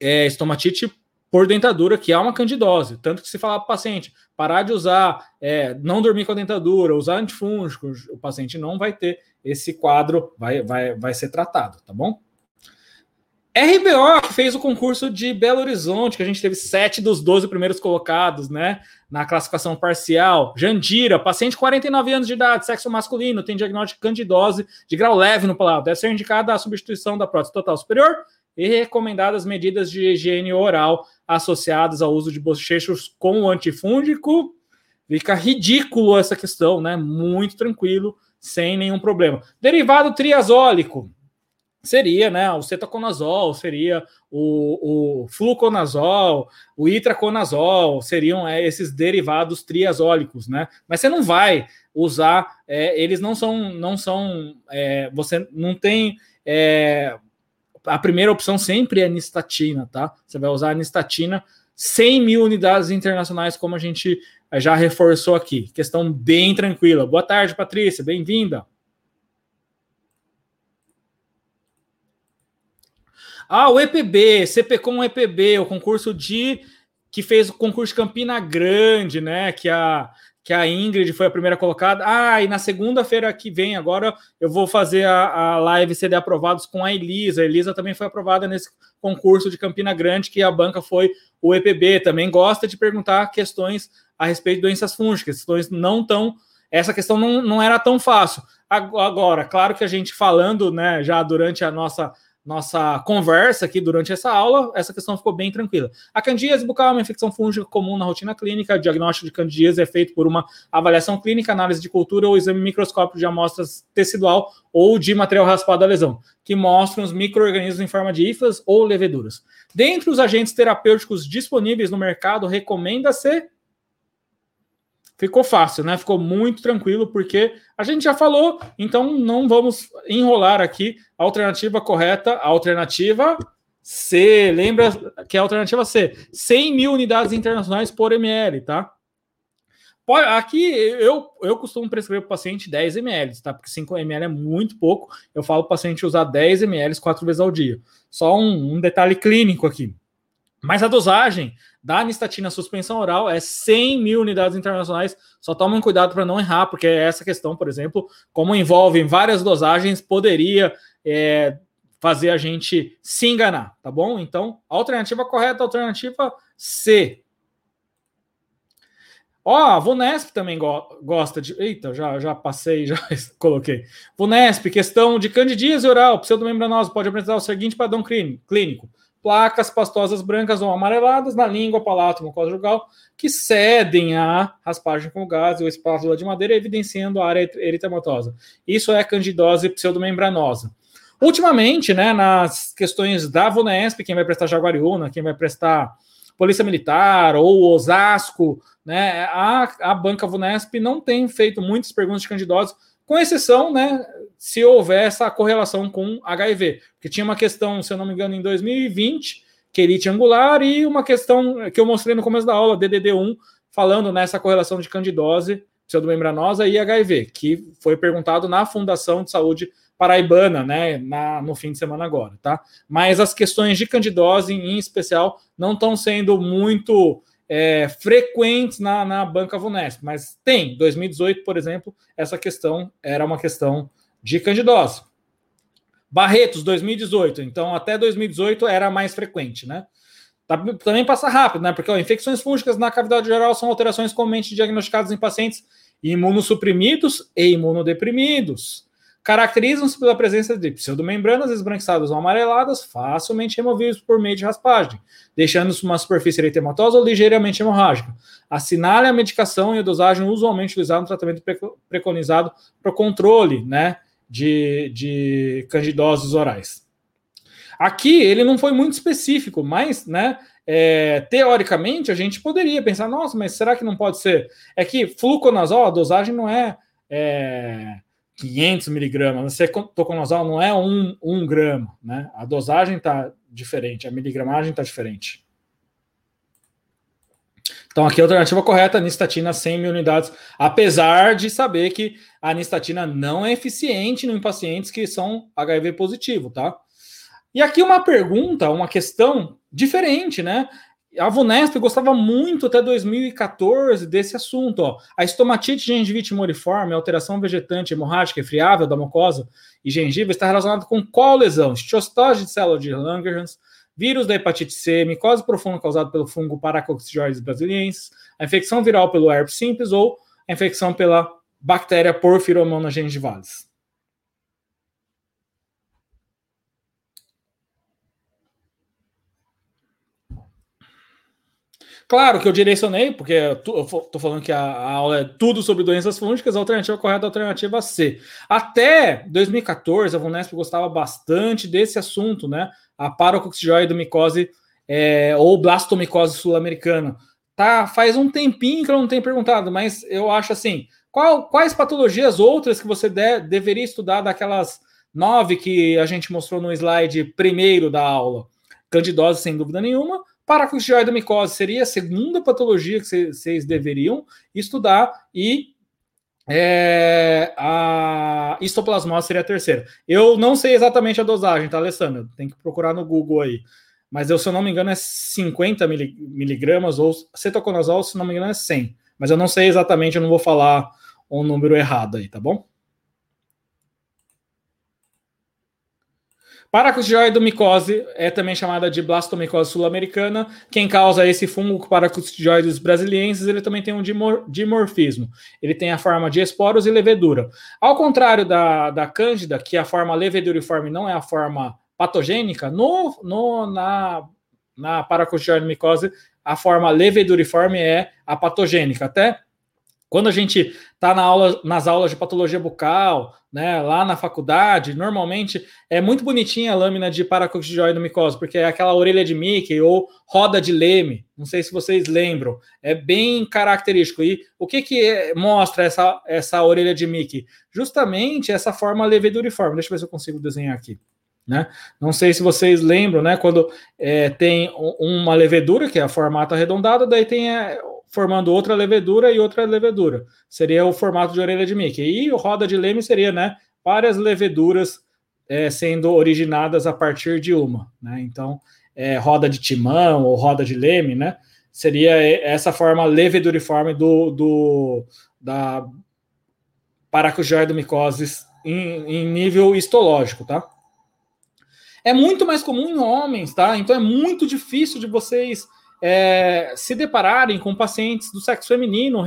é estomatite por dentadura, que é uma candidose. Tanto que se falar para o paciente parar de usar, é, não dormir com a dentadura, usar antifúngicos, o paciente não vai ter esse quadro, vai, vai, vai ser tratado, tá bom? RBO fez o concurso de Belo Horizonte, que a gente teve sete dos 12 primeiros colocados, né? Na classificação parcial. Jandira, paciente 49 anos de idade, sexo masculino, tem diagnóstico de candidose de grau leve no palato. Deve ser indicada a substituição da prótese total superior e recomendadas medidas de higiene oral associadas ao uso de bochechos com antifúngico. Fica ridículo essa questão, né? Muito tranquilo, sem nenhum problema. Derivado triazólico seria né, o cetoconazol, seria o, o fluconazol, o itraconazol, seriam é, esses derivados triazólicos, né? Mas você não vai usar, é, eles não são, não são, é, você não tem, é, a primeira opção sempre é nistatina, tá? Você vai usar a nistatina 100 mil unidades internacionais, como a gente já reforçou aqui. Questão bem tranquila. Boa tarde, Patrícia, bem-vinda. Ah, o EPB, CPCom EPB, o concurso de que fez o concurso de Campina Grande, né? Que a que a Ingrid foi a primeira colocada. Ah, e na segunda-feira que vem, agora eu vou fazer a, a live CD aprovados com a Elisa. A Elisa também foi aprovada nesse concurso de Campina Grande, que a banca foi o EPB. Também gosta de perguntar questões a respeito de doenças fúngicas, questões não tão. Essa questão não, não era tão fácil. Agora, claro que a gente falando, né, já durante a nossa nossa conversa aqui durante essa aula, essa questão ficou bem tranquila. A candidíase bucal é uma infecção fúngica comum na rotina clínica. O diagnóstico de candidíase é feito por uma avaliação clínica, análise de cultura ou exame microscópico de amostras tecidual ou de material raspado da lesão, que mostram os micro-organismos em forma de hifas ou leveduras. Dentre os agentes terapêuticos disponíveis no mercado, recomenda-se ficou fácil, né? Ficou muito tranquilo, porque a gente já falou, então não vamos enrolar aqui. A alternativa correta, a alternativa C. Lembra que é a alternativa C: 100 mil unidades internacionais por ml, tá? Aqui eu, eu costumo prescrever para o paciente 10 ml, tá? Porque 5 ml é muito pouco. Eu falo para o paciente usar 10 ml quatro vezes ao dia. Só um, um detalhe clínico aqui. Mas a dosagem da anistatina suspensão oral é 100 mil unidades internacionais. Só tomem cuidado para não errar, porque essa questão, por exemplo, como envolve várias dosagens, poderia é, fazer a gente se enganar, tá bom? Então, alternativa correta, alternativa C. Ó, a Vunesp também go gosta de. Eita, já, já passei, já coloquei. Vunesp, questão de candidíase oral, pseudomembranosa, pode apresentar o seguinte padrão clínico: placas pastosas brancas ou amareladas na língua, palato, mucosa jugal, que cedem à raspagem com gás ou espátula de madeira, evidenciando a área eritematosa. Isso é candidose pseudomembranosa. Ultimamente, né, nas questões da Vunesp, quem vai prestar Jaguariúna, quem vai prestar Polícia Militar ou Osasco, né, a, a banca Vunesp não tem feito muitas perguntas de candidose, com exceção, né, se houver essa correlação com HIV, porque tinha uma questão, se eu não me engano, em 2020, quelite angular, e uma questão que eu mostrei no começo da aula, DDD1, falando nessa correlação de candidose, pseudomembranosa e HIV, que foi perguntado na Fundação de Saúde paraibana, né, na, no fim de semana agora, tá? Mas as questões de candidose, em especial, não estão sendo muito é, frequentes na, na banca Vunesp, mas tem. 2018, por exemplo, essa questão era uma questão de candidose. Barretos, 2018. Então, até 2018 era mais frequente, né? Tá, também passa rápido, né? Porque ó, infecções fúngicas na cavidade geral são alterações comumente diagnosticadas em pacientes imunossuprimidos e imunodeprimidos caracterizam-se pela presença de pseudomembranas esbranquiçadas ou amareladas, facilmente removíveis por meio de raspagem, deixando-se uma superfície eritematosa ou ligeiramente hemorrágica. Assinale a medicação e a dosagem usualmente utilizada no tratamento preconizado para o controle né, de, de candidoses orais. Aqui ele não foi muito específico, mas, né, é, teoricamente a gente poderia pensar, nossa, mas será que não pode ser? É que fluconazol, a dosagem não é, é 500 miligramas. Você toconazol não é um, um grama, né? A dosagem está diferente, a miligramagem está diferente. Então, aqui a alternativa correta, anistatina 100 mil unidades, apesar de saber que a anistatina não é eficiente em pacientes que são HIV positivo, tá? E aqui uma pergunta, uma questão diferente, né? A Vunesp gostava muito até 2014 desse assunto. Ó. A estomatite gengivite moriforme, alteração vegetante hemorrágica friável da mucosa e gengiva, está relacionada com qual lesão? Estiostose de célula de Langerhans, vírus da hepatite C, micose profunda causada pelo fungo Paracoccidioides brasiliensis, a infecção viral pelo herpes simples ou a infecção pela bactéria Porphyromonas gengivalis. Claro que eu direcionei, porque eu estou falando que a, a, aula é tudo sobre doenças fúngicas, a alternativa correta é a alternativa C. Até 2014, a Vunesp gostava bastante desse assunto, né? A paracoccidioidomicose é, ou blastomicose sul-americana. Tá, faz um tempinho que eu não tenho perguntado, mas eu acho assim, qual, quais patologias outras que você de, deveria estudar daquelas nove que a gente mostrou no slide primeiro da aula? Candidose, sem dúvida nenhuma, Paracoccidioidomicose seria a segunda patologia que vocês deveriam estudar e é, a histoplasmose seria a terceira. Eu não sei exatamente a dosagem, tá, Alessandra? Tem que procurar no Google aí. Mas eu, se eu não me engano, é 50 miligramas, ou cetoconazol, se não me engano, é 100. Mas eu não sei exatamente, eu não vou falar um número errado aí, tá bom? Paracustidioidomicose é também chamada de blastomicose sul-americana. Quem causa esse fungo paracustidioides brasilienses, ele também tem um dimorfismo. Ele tem a forma de esporos e levedura. Ao contrário da, da cândida, que a forma leveduriforme não é a forma patogênica, no, no, na, na paracustidioidomicose, a forma leveduriforme é a patogênica. Até quando a gente está na aula, nas aulas de patologia bucal, né, lá na faculdade, normalmente é muito bonitinha a lâmina de paracoccidioidomicose, porque é aquela orelha de Mickey ou roda de Leme, não sei se vocês lembram, é bem característico. E o que que é, mostra essa, essa orelha de Mickey? Justamente essa forma leveduriforme. Deixa eu ver se eu consigo desenhar aqui. Né? Não sei se vocês lembram, né? Quando é, tem uma levedura, que é a formata arredondada, daí tem é, formando outra levedura e outra levedura. Seria o formato de orelha de Mickey. E o roda de Leme seria, né, várias leveduras é, sendo originadas a partir de uma, né? Então, é, roda de timão ou roda de Leme, né? seria essa forma leveduriforme do, do da paracogioidomicoses em, em nível histológico, tá? É muito mais comum em homens, tá? Então é muito difícil de vocês é, se depararem com pacientes do sexo feminino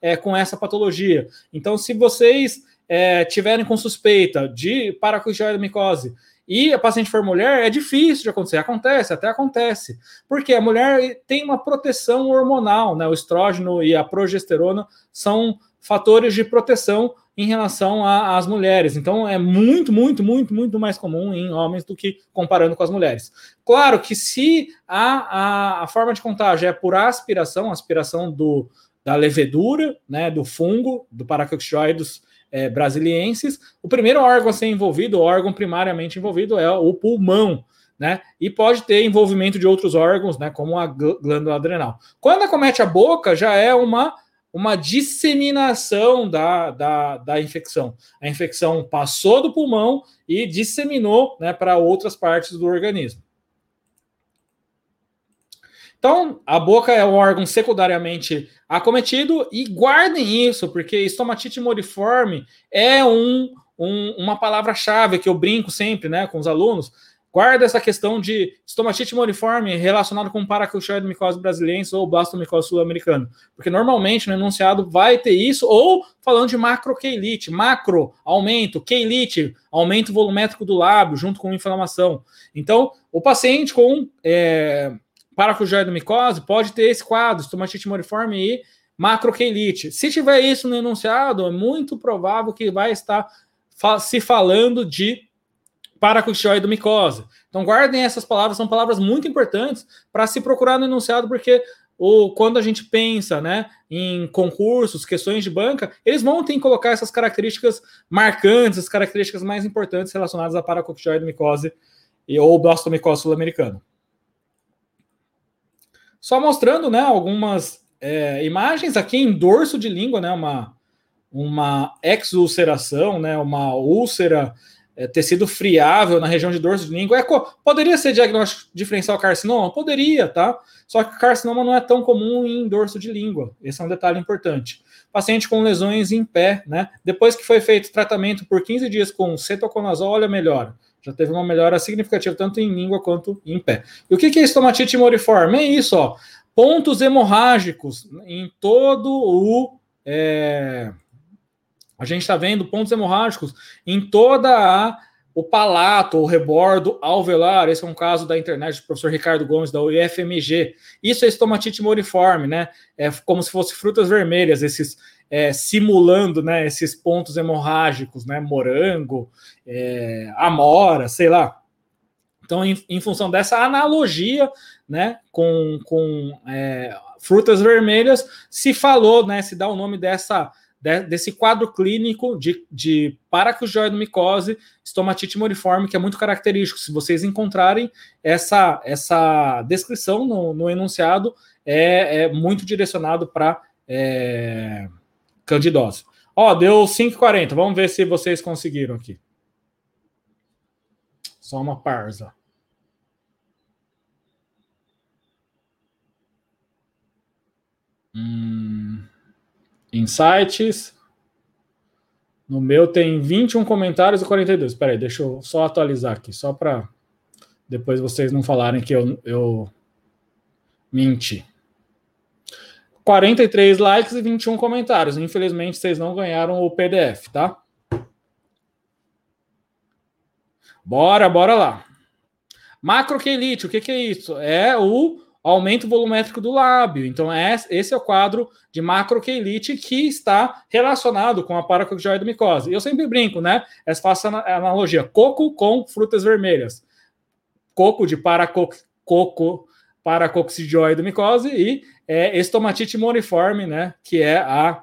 é, com essa patologia. Então, se vocês é, tiverem com suspeita de paracogioidomicose e a paciente for mulher, é difícil de acontecer. Acontece, até acontece. Porque a mulher tem uma proteção hormonal, né? O estrógeno e a progesterona são fatores de proteção em relação às mulheres. Então, é muito, muito, muito, muito mais comum em homens do que comparando com as mulheres. Claro que se a, a, a forma de contágio é por aspiração, aspiração do, da levedura, né, do fungo, do Paracoccidioides é, brasiliensis, o primeiro órgão a ser envolvido, o órgão primariamente envolvido é o pulmão, né? E pode ter envolvimento de outros órgãos, né? Como a glândula adrenal. Quando acomete a boca, já é uma, uma disseminação da, da, da infecção. A infecção passou do pulmão e disseminou né, para outras partes do organismo. Então, a boca é um órgão secundariamente acometido e guardem isso, porque estomatite moriforme é um, um uma palavra-chave que eu brinco sempre né, com os alunos. Guarda essa questão de estomatite moriforme relacionado com paraculchoidomicose brasileira ou blastomicose sul-americana, porque normalmente no enunciado vai ter isso, ou falando de macroqueilite, macro, aumento, queilite, aumento volumétrico do lábio junto com inflamação. Então, o paciente com é, pode ter esse quadro, estomatite moriforme e macroqueilite. Se tiver isso no enunciado, é muito provável que vai estar se falando de micose. Então guardem essas palavras, são palavras muito importantes para se procurar no enunciado, porque ou quando a gente pensa né, em concursos, questões de banca, eles vão ter que colocar essas características marcantes, as características mais importantes relacionadas à paracoctioidomicose e ou blastomicose sul-americana. Só mostrando né, algumas é, imagens aqui em dorso de língua, né, uma, uma exulceração, né, uma úlcera, é, tecido friável na região de dorso de língua. É, poderia ser diagnóstico diferencial carcinoma? Poderia, tá? Só que carcinoma não é tão comum em dorso de língua. Esse é um detalhe importante. Paciente com lesões em pé, né? Depois que foi feito tratamento por 15 dias com cetoconazol, olha, melhora já teve uma melhora significativa tanto em língua quanto em pé. E o que é estomatite moriforme? É isso, ó. Pontos hemorrágicos em todo o. É... A gente está vendo pontos hemorrágicos em toda a o palato, o rebordo alveolar, esse é um caso da internet do professor Ricardo Gomes, da UFMG. Isso é estomatite moriforme, né? É como se fosse frutas vermelhas, esses é, simulando né, esses pontos hemorrágicos, né, morango, é, amora, sei lá. Então, em, em, função dessa analogia né, com, com é, frutas vermelhas, se falou, né, se dá o nome dessa, de, desse quadro clínico de, de paracugioidomicose, estomatite moriforme, que é muito característico. Se vocês encontrarem essa, essa descrição no, no enunciado, é, é muito direcionado para. É, candidose. Ó, deu 5,40. Vamos ver se vocês conseguiram aqui. Só uma parza. Hum, insights. No meu tem 21 comentários e 42. Espera aí, deixa eu só atualizar aqui, só para depois vocês não falarem que eu, eu menti. 43 likes e 21 comentários. Infelizmente, vocês não ganharam o PDF, tá? Bora, bora lá. Macroquelite, o que, que é isso? É o aumento volumétrico do lábio. Então, é, esse é o quadro de macroquelite que está relacionado com a paracoccidioidomicose. Eu sempre brinco, né? Eu faço a analogia coco com frutas vermelhas. Coco de paracoco, coco paracoccidioidomicose e é, estomatite moriforme, né, que é a,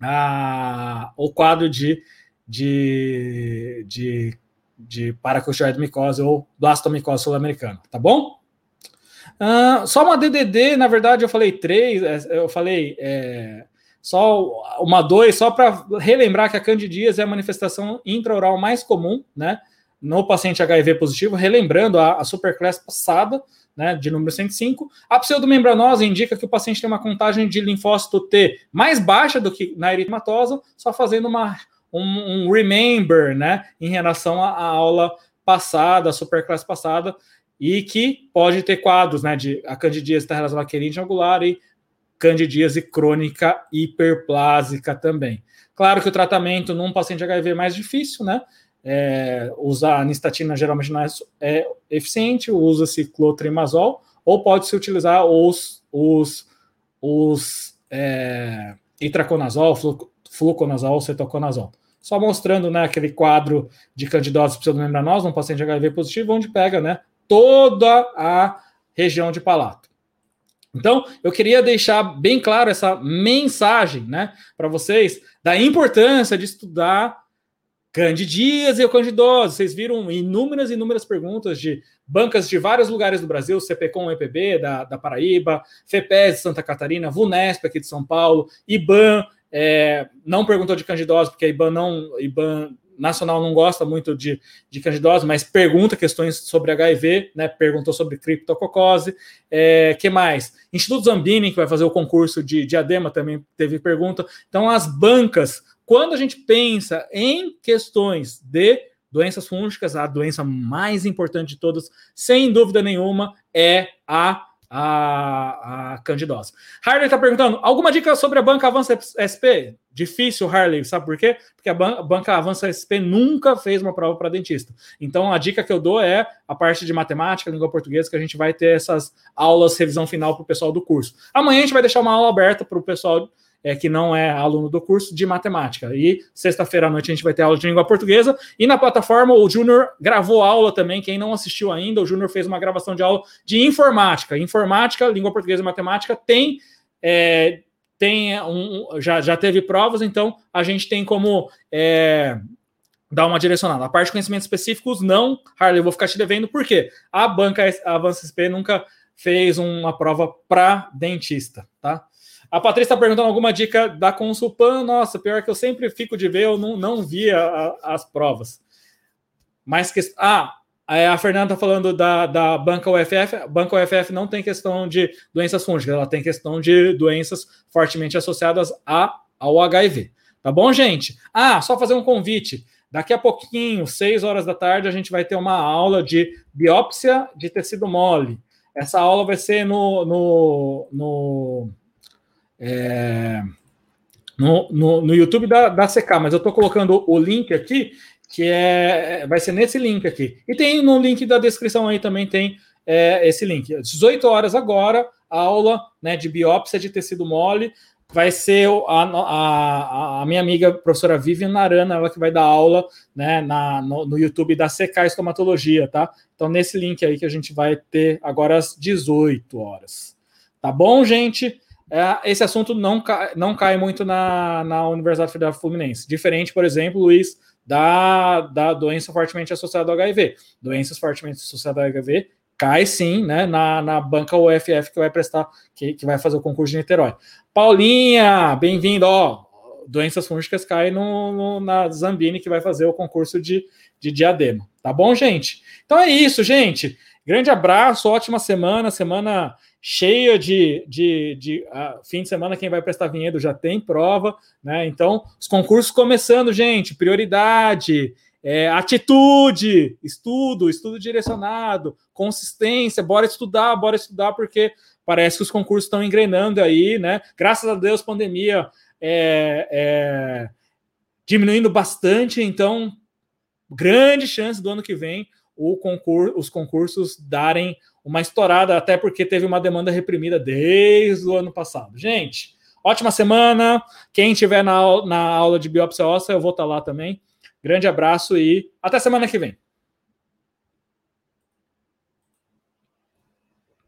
a, o quadro de, de, de, de paracoccidioidomicose ou blastomicose sul-americana, tá bom? Uh, só uma DDD, na verdade eu falei três, é, eu falei é, só uma dois, só para relembrar que a candidíase é a manifestação intraoral mais comum, né, no paciente HIV positivo, relembrando a, a superclass passada, né, de número 105. A pseudomembranosa indica que o paciente tem uma contagem de linfócito T mais baixa do que na eritematosa, só fazendo uma, um, um remember né, em relação à, aula passada, a superclasse passada, e que pode ter quadros né, de a candidíase está relacionada à angular e candidíase crônica hiperplásica também. Claro que o tratamento num paciente HIV é mais difícil, né? É, usar anistatina geralmente não é, é eficiente, usa-se clotrimazol, ou pode-se utilizar os, os, os é, itraconazol, fluconazol, cetoconazol. Só mostrando né, aquele quadro de candidose pseudomembranosa, um paciente HIV positivo, onde pega né, toda a região de palato. Então, eu queria deixar bem claro essa mensagem, né, para vocês da importância de estudar candidíase ou candidose. Vocês viram inúmeras e inúmeras perguntas de bancas de vários lugares do Brasil, CPCOM, EPB da, da Paraíba, FEPES de Santa Catarina, VUNESP aqui de São Paulo, IBAN, é, não perguntou de candidose, porque a IBAN não, IBAN nacional não gosta muito de, de candidose, mas pergunta questões sobre HIV, né? Perguntou sobre criptococose. É, que mais? Instituto Zambini, que vai fazer o concurso de diadema, também teve pergunta. Então, as bancas, quando a gente pensa em questões de doenças fúngicas, a doença mais importante de todas, sem dúvida nenhuma, é a a, a. Harley está perguntando: alguma dica sobre a banca Avança SP? Difícil, Harley, sabe por quê? Porque a banca Avança SP nunca fez uma prova para dentista. Então a dica que eu dou é a parte de matemática, língua portuguesa, que a gente vai ter essas aulas, revisão final para o pessoal do curso. Amanhã a gente vai deixar uma aula aberta para o pessoal é, que não é aluno do curso de matemática. E sexta-feira à noite a gente vai ter aula de língua portuguesa. E na plataforma o Júnior gravou aula também. Quem não assistiu ainda, o Júnior fez uma gravação de aula de informática. Informática, língua portuguesa e matemática tem. É, tem um, já, já teve provas, então a gente tem como é, dar uma direcionada. A parte de conhecimentos específicos, não, Harley, eu vou ficar te devendo, por quê? A banca Avança SP nunca fez uma prova para dentista, tá? A Patrícia está perguntando alguma dica da Consulpan. Nossa, pior que eu sempre fico de ver, eu não, não via a, as provas. Mas que. Ah, a Fernanda está falando da, da banca UFF. Banca UFF não tem questão de doenças fúngicas, ela tem questão de doenças fortemente associadas a, ao HIV. Tá bom, gente? Ah, só fazer um convite. Daqui a pouquinho, 6 horas da tarde, a gente vai ter uma aula de biópsia de tecido mole. Essa aula vai ser no, no, no é, no, no, no, YouTube da, da CK, mas eu estou colocando o link aqui, que é vai ser nesse link aqui. E tem no link da descrição aí também tem é, esse link. 18 horas agora, aula né, de biópsia de tecido mole. Vai ser a, a, a minha amiga professora Vivian Narana, ela que vai dar aula né, na, no, no YouTube da CK Estomatologia, tá? Então, nesse link aí que a gente vai ter agora às 18 horas. Tá bom, gente? É, esse assunto não, cai, não cai muito na, na Universidade Federal Fluminense. Diferente, por exemplo, Luiz, da, da doença fortemente associada ao HIV. Doenças fortemente associadas ao HIV cai sim, né, na, na banca UFF que vai prestar, que, que vai fazer o concurso de Niterói. Paulinha, bem-vindo, ó, doenças fúngicas caem no, no, na Zambini que vai fazer o concurso de, de diadema, tá bom, gente? Então é isso, gente. Grande abraço, ótima semana, semana cheia de, de, de uh, fim de semana, quem vai prestar vinhedo já tem prova, né? Então, os concursos começando, gente, prioridade, é, atitude, estudo, estudo direcionado, consistência, bora estudar, bora estudar, porque parece que os concursos estão engrenando aí, né? Graças a Deus, pandemia é, é, diminuindo bastante, então, grande chance do ano que vem os concursos darem uma estourada, até porque teve uma demanda reprimida desde o ano passado. Gente, ótima semana. Quem estiver na, na aula de biópsia óssea, eu vou estar lá também. Grande abraço e até semana que vem.